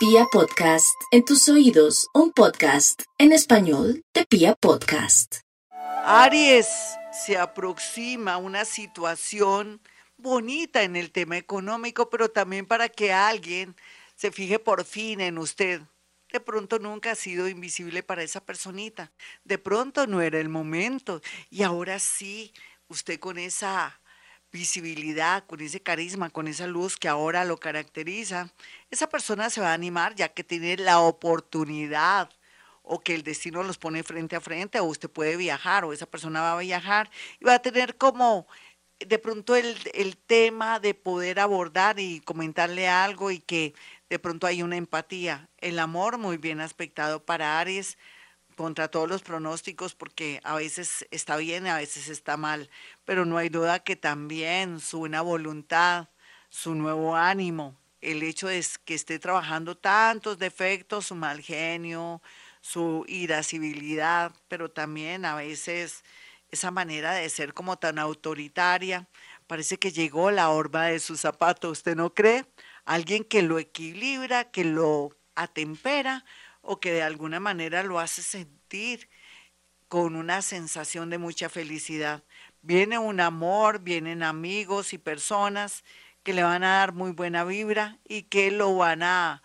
Pia Podcast, en tus oídos, un podcast en español de Pia Podcast. Aries, se aproxima una situación bonita en el tema económico, pero también para que alguien se fije por fin en usted. De pronto nunca ha sido invisible para esa personita. De pronto no era el momento. Y ahora sí, usted con esa visibilidad, con ese carisma, con esa luz que ahora lo caracteriza, esa persona se va a animar ya que tiene la oportunidad o que el destino los pone frente a frente o usted puede viajar o esa persona va a viajar y va a tener como de pronto el, el tema de poder abordar y comentarle algo y que de pronto hay una empatía. El amor muy bien aspectado para Aries contra todos los pronósticos porque a veces está bien, a veces está mal, pero no hay duda que también su buena voluntad, su nuevo ánimo, el hecho de que esté trabajando tantos defectos, su mal genio, su irascibilidad, pero también a veces esa manera de ser como tan autoritaria, parece que llegó la horma de su zapato, ¿usted no cree? Alguien que lo equilibra, que lo atempera, o que de alguna manera lo hace sentir con una sensación de mucha felicidad. Viene un amor, vienen amigos y personas que le van a dar muy buena vibra y que lo van a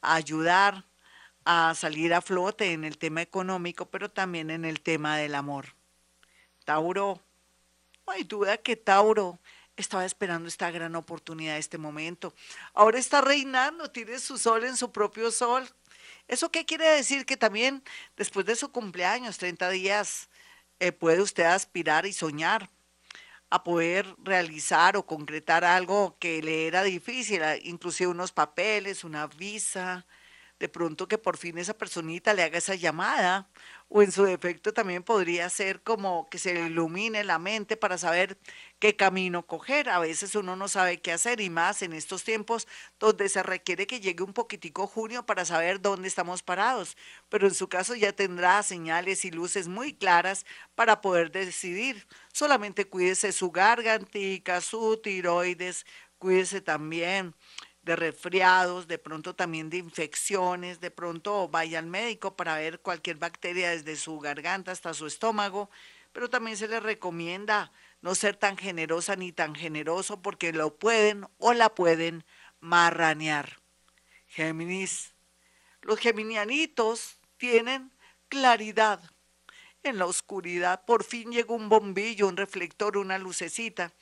ayudar a salir a flote en el tema económico, pero también en el tema del amor. Tauro, no hay duda que Tauro estaba esperando esta gran oportunidad, este momento. Ahora está reinando, tiene su sol en su propio sol, ¿Eso qué quiere decir? Que también después de su cumpleaños, 30 días, eh, puede usted aspirar y soñar a poder realizar o concretar algo que le era difícil, inclusive unos papeles, una visa, de pronto que por fin esa personita le haga esa llamada o en su defecto también podría ser como que se ilumine la mente para saber qué camino coger. A veces uno no sabe qué hacer y más en estos tiempos donde se requiere que llegue un poquitico junio para saber dónde estamos parados. Pero en su caso ya tendrá señales y luces muy claras para poder decidir. Solamente cuídese su gargantica, su tiroides, cuídese también de resfriados, de pronto también de infecciones, de pronto vaya al médico para ver cualquier bacteria desde su garganta hasta su estómago, pero también se le recomienda no ser tan generosa ni tan generoso porque lo pueden o la pueden marranear. Géminis, los geminianitos tienen claridad. En la oscuridad por fin llega un bombillo, un reflector, una lucecita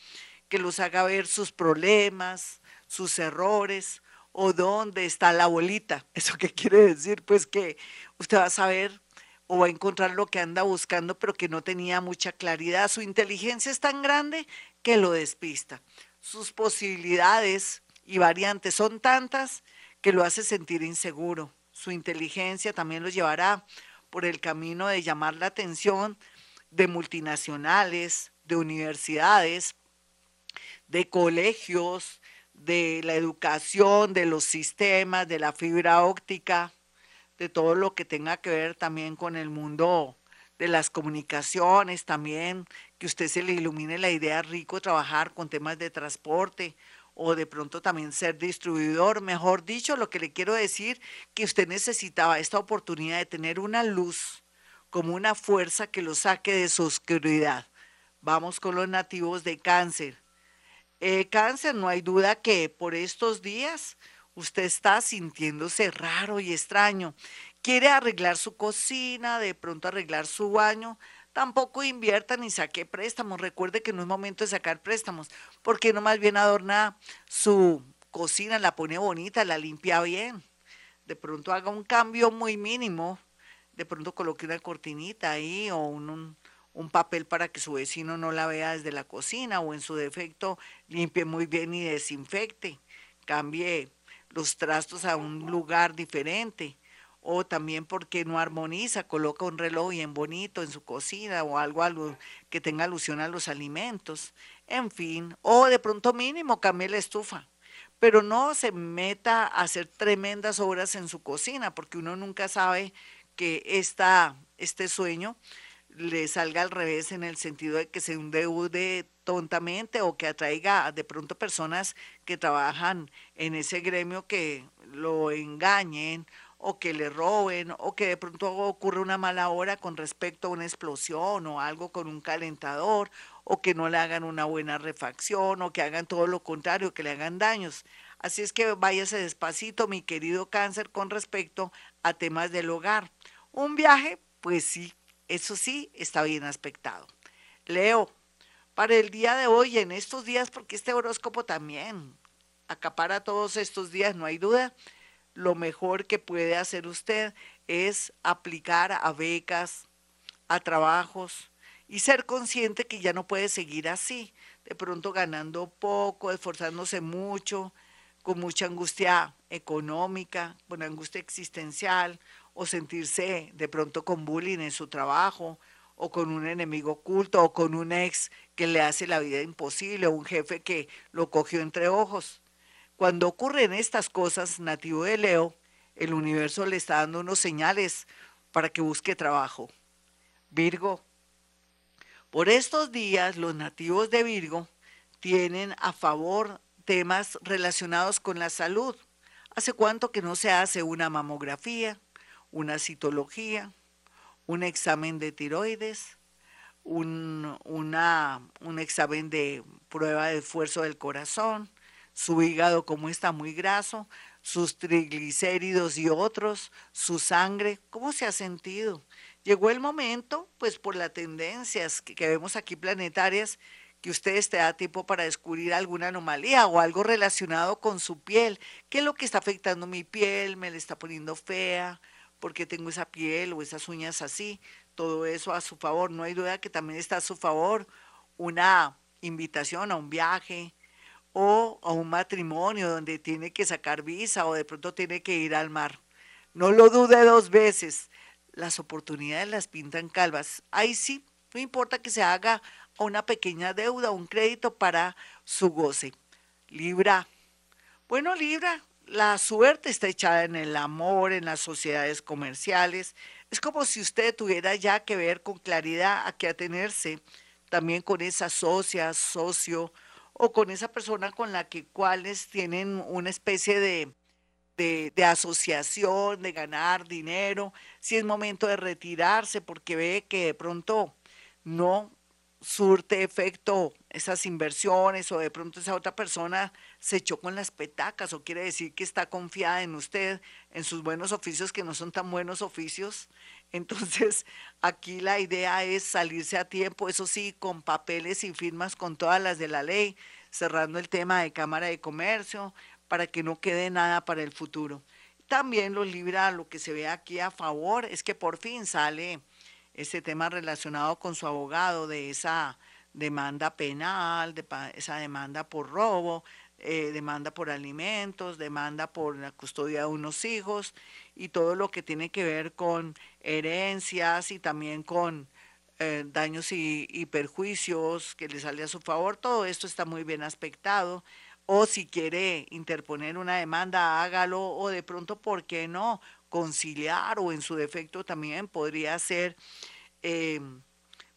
que los haga ver sus problemas, sus errores o dónde está la bolita. ¿Eso qué quiere decir? Pues que usted va a saber o va a encontrar lo que anda buscando, pero que no tenía mucha claridad. Su inteligencia es tan grande que lo despista. Sus posibilidades y variantes son tantas que lo hace sentir inseguro. Su inteligencia también lo llevará por el camino de llamar la atención de multinacionales, de universidades, de colegios, de la educación, de los sistemas, de la fibra óptica, de todo lo que tenga que ver también con el mundo de las comunicaciones, también que usted se le ilumine la idea rico trabajar con temas de transporte o de pronto también ser distribuidor, mejor dicho, lo que le quiero decir, que usted necesitaba esta oportunidad de tener una luz como una fuerza que lo saque de su oscuridad. Vamos con los nativos de cáncer. Eh, cáncer, no hay duda que por estos días usted está sintiéndose raro y extraño. Quiere arreglar su cocina, de pronto arreglar su baño. Tampoco invierta ni saque préstamos. Recuerde que no es momento de sacar préstamos, porque no más bien adorna su cocina, la pone bonita, la limpia bien. De pronto haga un cambio muy mínimo. De pronto coloque una cortinita ahí o un un papel para que su vecino no la vea desde la cocina o en su defecto limpie muy bien y desinfecte, cambie los trastos a un lugar diferente. O también porque no armoniza, coloca un reloj bien bonito en su cocina o algo, algo que tenga alusión a los alimentos, en fin, o de pronto mínimo cambie la estufa, pero no se meta a hacer tremendas obras en su cocina porque uno nunca sabe que esta, este sueño le salga al revés en el sentido de que se endeude tontamente o que atraiga de pronto personas que trabajan en ese gremio que lo engañen o que le roben o que de pronto ocurre una mala hora con respecto a una explosión o algo con un calentador o que no le hagan una buena refacción o que hagan todo lo contrario, que le hagan daños. Así es que váyase despacito, mi querido cáncer, con respecto a temas del hogar. Un viaje, pues sí, eso sí, está bien aspectado. Leo, para el día de hoy, en estos días, porque este horóscopo también acapara todos estos días, no hay duda, lo mejor que puede hacer usted es aplicar a becas, a trabajos y ser consciente que ya no puede seguir así, de pronto ganando poco, esforzándose mucho, con mucha angustia económica, con angustia existencial, o sentirse de pronto con bullying en su trabajo, o con un enemigo oculto, o con un ex que le hace la vida imposible, o un jefe que lo cogió entre ojos. Cuando ocurren estas cosas, nativo de Leo, el universo le está dando unos señales para que busque trabajo. Virgo. Por estos días, los nativos de Virgo tienen a favor temas relacionados con la salud. ¿Hace cuánto que no se hace una mamografía, una citología, un examen de tiroides, un, un examen de prueba de esfuerzo del corazón, su hígado como está muy graso, sus triglicéridos y otros, su sangre, ¿cómo se ha sentido? Llegó el momento, pues por las tendencias que, vemos aquí planetarias, que usted esté a tiempo para descubrir alguna anomalía o algo relacionado con su piel. ¿Qué es lo que está afectando mi piel? ¿Me la está poniendo fea? ¿Por qué tengo esa piel o esas uñas así? Todo eso a su favor. No hay duda que también está a su favor una invitación a un viaje, o a un matrimonio donde tiene que sacar visa o de pronto tiene que ir al mar. No lo dude dos veces. Las oportunidades las pintan calvas. Ahí sí, no importa que se haga una pequeña deuda, un crédito para su goce. Libra. Bueno, Libra, la suerte está echada en el amor, en las sociedades comerciales. Es como si usted tuviera ya que ver con claridad a qué atenerse, también con esa socia, socio, o con esa persona con la que cuales tienen una especie de, de, asociación, de ganar dinero, si es momento de retirarse porque ve que de pronto no surte efecto esas inversiones o de pronto esa otra persona se echó con las petacas o quiere decir que está confiada en usted, en sus buenos oficios que no son tan buenos oficios entonces, aquí la idea es salirse a tiempo, eso sí, con papeles y firmas con todas las de la ley, cerrando el tema de Cámara de Comercio para que no quede nada para el futuro. También lo libra lo que se ve aquí a favor, es que por fin sale ese tema relacionado con su abogado de esa demanda penal, de esa demanda por robo, eh, demanda por alimentos, demanda por la custodia de unos hijos y todo lo que tiene que ver con herencias y también con eh, daños y, perjuicios que le sale a su favor. Todo esto está muy bien aspectado. O si quiere interponer una demanda, hágalo. O de pronto, ¿por qué no? Conciliar o en su defecto también podría ser eh,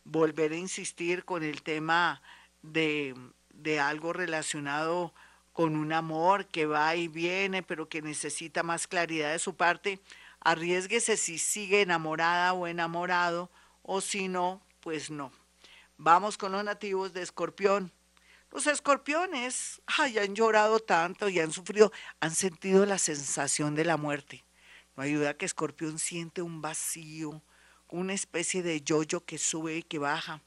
volver a insistir con el tema de, de algo relacionado con un amor que va y viene, pero que necesita más claridad de su parte, arriesguese si sigue enamorada o enamorado, o si no, pues no. Vamos con los nativos de Escorpión. Los escorpiones ay, han llorado tanto y han sufrido, han sentido la sensación de la muerte. No hay duda que Escorpión siente un vacío, una especie de yoyo que sube y que baja,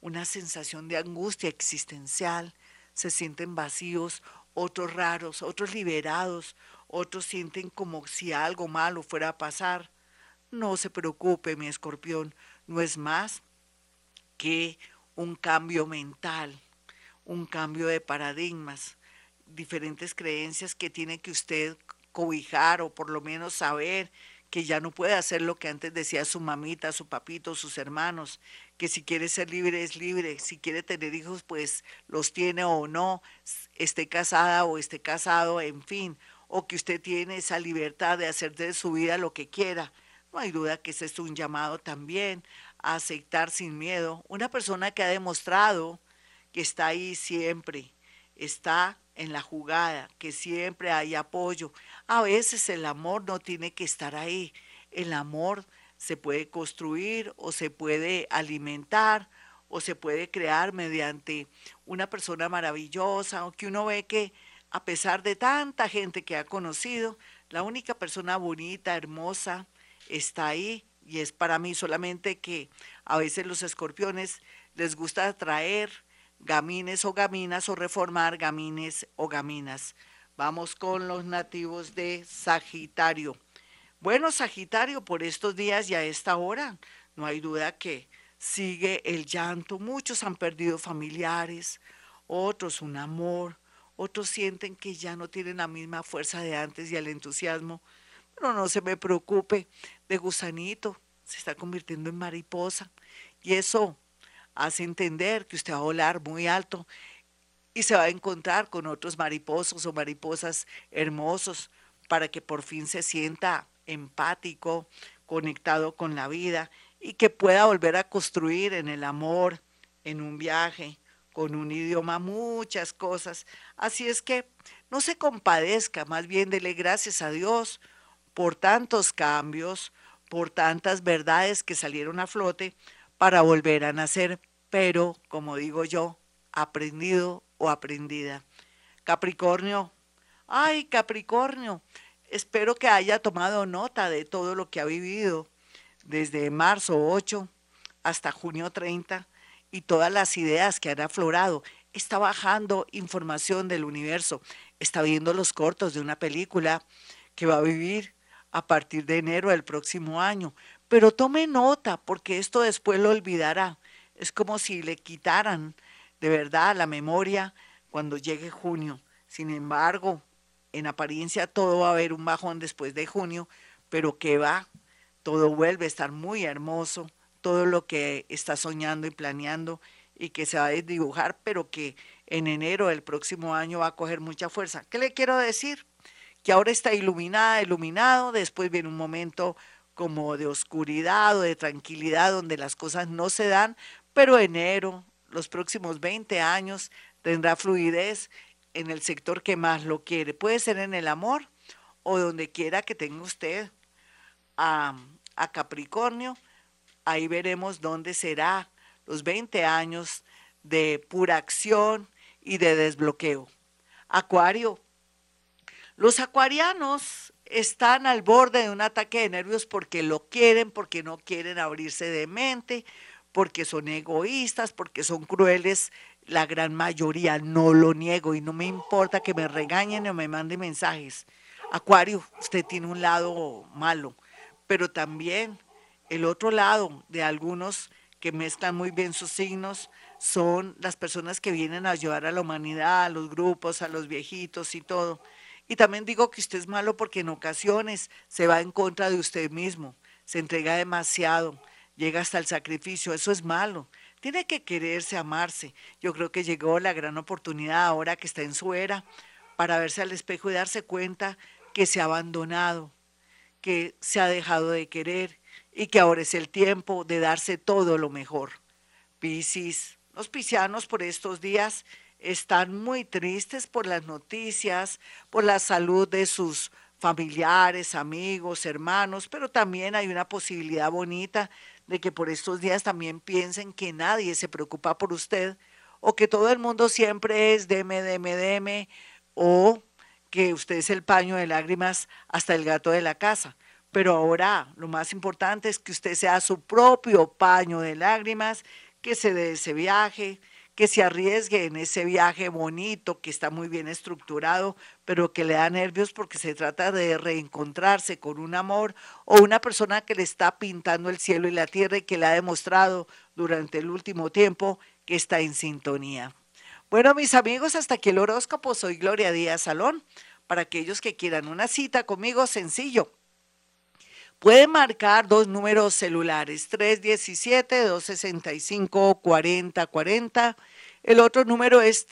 una sensación de angustia existencial, se sienten vacíos otros raros, otros liberados, otros sienten como si algo malo fuera a pasar. No se preocupe, mi escorpión, no es más que un cambio mental, un cambio de paradigmas, diferentes creencias que tiene que usted cobijar o por lo menos saber que ya no puede hacer lo que antes decía su mamita, su papito, sus hermanos, que si quiere ser libre es libre, si quiere tener hijos pues los tiene o no, esté casada o esté casado, en fin, o que usted tiene esa libertad de hacer de su vida lo que quiera. No hay duda que ese es un llamado también a aceptar sin miedo. Una persona que ha demostrado que está ahí siempre, está en la jugada, que siempre hay apoyo. A veces el amor no tiene que estar ahí. El amor se puede construir o se puede alimentar o se puede crear mediante una persona maravillosa o que uno ve que a pesar de tanta gente que ha conocido, la única persona bonita, hermosa, está ahí y es para mí solamente que a veces los escorpiones les gusta atraer gamines o gaminas o reformar gamines o gaminas. Vamos con los nativos de Sagitario. Bueno, Sagitario, por estos días y a esta hora, no hay duda que sigue el llanto. Muchos han perdido familiares, otros un amor, otros sienten que ya no tienen la misma fuerza de antes y el entusiasmo. Pero no se me preocupe, de gusanito se está convirtiendo en mariposa. Y eso hace entender que usted va a volar muy alto y se va a encontrar con otros mariposos o mariposas hermosos para que por fin se sienta empático, conectado con la vida y que pueda volver a construir en el amor, en un viaje, con un idioma, muchas cosas. Así es que no se compadezca, más bien dele gracias a Dios por tantos cambios, por tantas verdades que salieron a flote para volver a nacer, pero, como digo yo, aprendido o aprendida. Capricornio, ay Capricornio, espero que haya tomado nota de todo lo que ha vivido desde marzo 8 hasta junio 30 y todas las ideas que han aflorado. Está bajando información del universo, está viendo los cortos de una película que va a vivir a partir de enero del próximo año. Pero tome nota, porque esto después lo olvidará. Es como si le quitaran de verdad la memoria cuando llegue junio. Sin embargo, en apariencia todo va a haber un bajón después de junio, pero que va, todo vuelve a estar muy hermoso, todo lo que está soñando y planeando y que se va a dibujar, pero que en enero del próximo año va a coger mucha fuerza. ¿Qué le quiero decir? Que ahora está iluminada, iluminado, después viene un momento como de oscuridad o de tranquilidad donde las cosas no se dan, pero enero, los próximos 20 años, tendrá fluidez en el sector que más lo quiere. Puede ser en el amor o donde quiera que tenga usted a, a Capricornio. Ahí veremos dónde será los 20 años de pura acción y de desbloqueo. Acuario. Los acuarianos están al borde de un ataque de nervios porque lo quieren, porque no quieren abrirse de mente, porque son egoístas, porque son crueles la gran mayoría, no lo niego y no me importa que me regañen o me manden mensajes. Acuario, usted tiene un lado malo, pero también el otro lado de algunos que mezclan muy bien sus signos son las personas que vienen a ayudar a la humanidad, a los grupos, a los viejitos y todo. Y también digo que usted es malo porque en ocasiones se va en contra de usted mismo, se entrega demasiado, llega hasta el sacrificio, eso es malo. Tiene que quererse, amarse. Yo creo que llegó la gran oportunidad ahora que está en su era para verse al espejo y darse cuenta que se ha abandonado, que se ha dejado de querer y que ahora es el tiempo de darse todo lo mejor. Piscis, los piscianos por estos días están muy tristes por las noticias, por la salud de sus familiares, amigos, hermanos, pero también hay una posibilidad bonita de que por estos días también piensen que nadie se preocupa por usted o que todo el mundo siempre es deme, deme, deme o que usted es el paño de lágrimas hasta el gato de la casa. Pero ahora lo más importante es que usted sea su propio paño de lágrimas, que se dé ese viaje, que se arriesgue en ese viaje bonito, que está muy bien estructurado, pero que le da nervios porque se trata de reencontrarse con un amor o una persona que le está pintando el cielo y la tierra y que le ha demostrado durante el último tiempo que está en sintonía. Bueno, mis amigos, hasta aquí el horóscopo. Soy Gloria Díaz Salón. Para aquellos que quieran una cita conmigo, sencillo. Puede marcar dos números celulares, 317-265-4040 el otro número es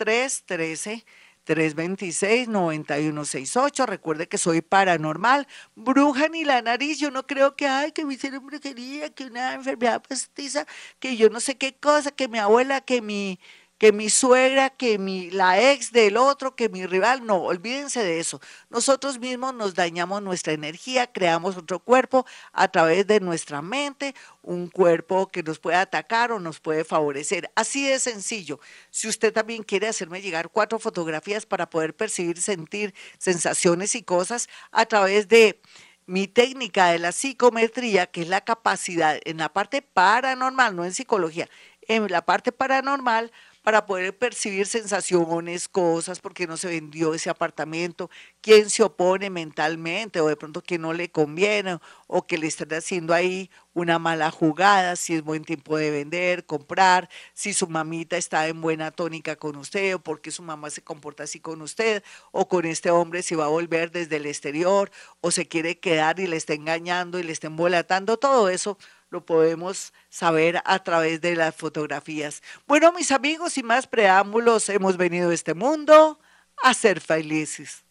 313-326-9168. Recuerde que soy paranormal. Bruja ni la nariz. Yo no creo que, ay, que me hicieron brujería, que una enfermedad postiza, que yo no sé qué cosa, que mi abuela, que mi que mi suegra, que mi, la ex del otro, que mi rival. No, olvídense de eso. Nosotros mismos nos dañamos nuestra energía, creamos otro cuerpo a través de nuestra mente, un cuerpo que nos puede atacar o nos puede favorecer. Así de sencillo. Si usted también quiere hacerme llegar cuatro fotografías para poder percibir, sentir sensaciones y cosas a través de mi técnica de la psicometría, que es la capacidad en la parte paranormal, no en psicología, en la parte paranormal para poder percibir sensaciones, cosas, porque no se vendió ese apartamento, quién se opone mentalmente o de pronto que no le conviene o que le están haciendo ahí una mala jugada, si es buen tiempo de vender, comprar, si su mamita está en buena tónica con usted o porque su mamá se comporta así con usted o con este hombre si va a volver desde el exterior o se quiere quedar y le está engañando y le está embolatando, todo eso lo podemos saber a través de las fotografías. Bueno, mis amigos, sin más preámbulos, hemos venido a este mundo a ser felices.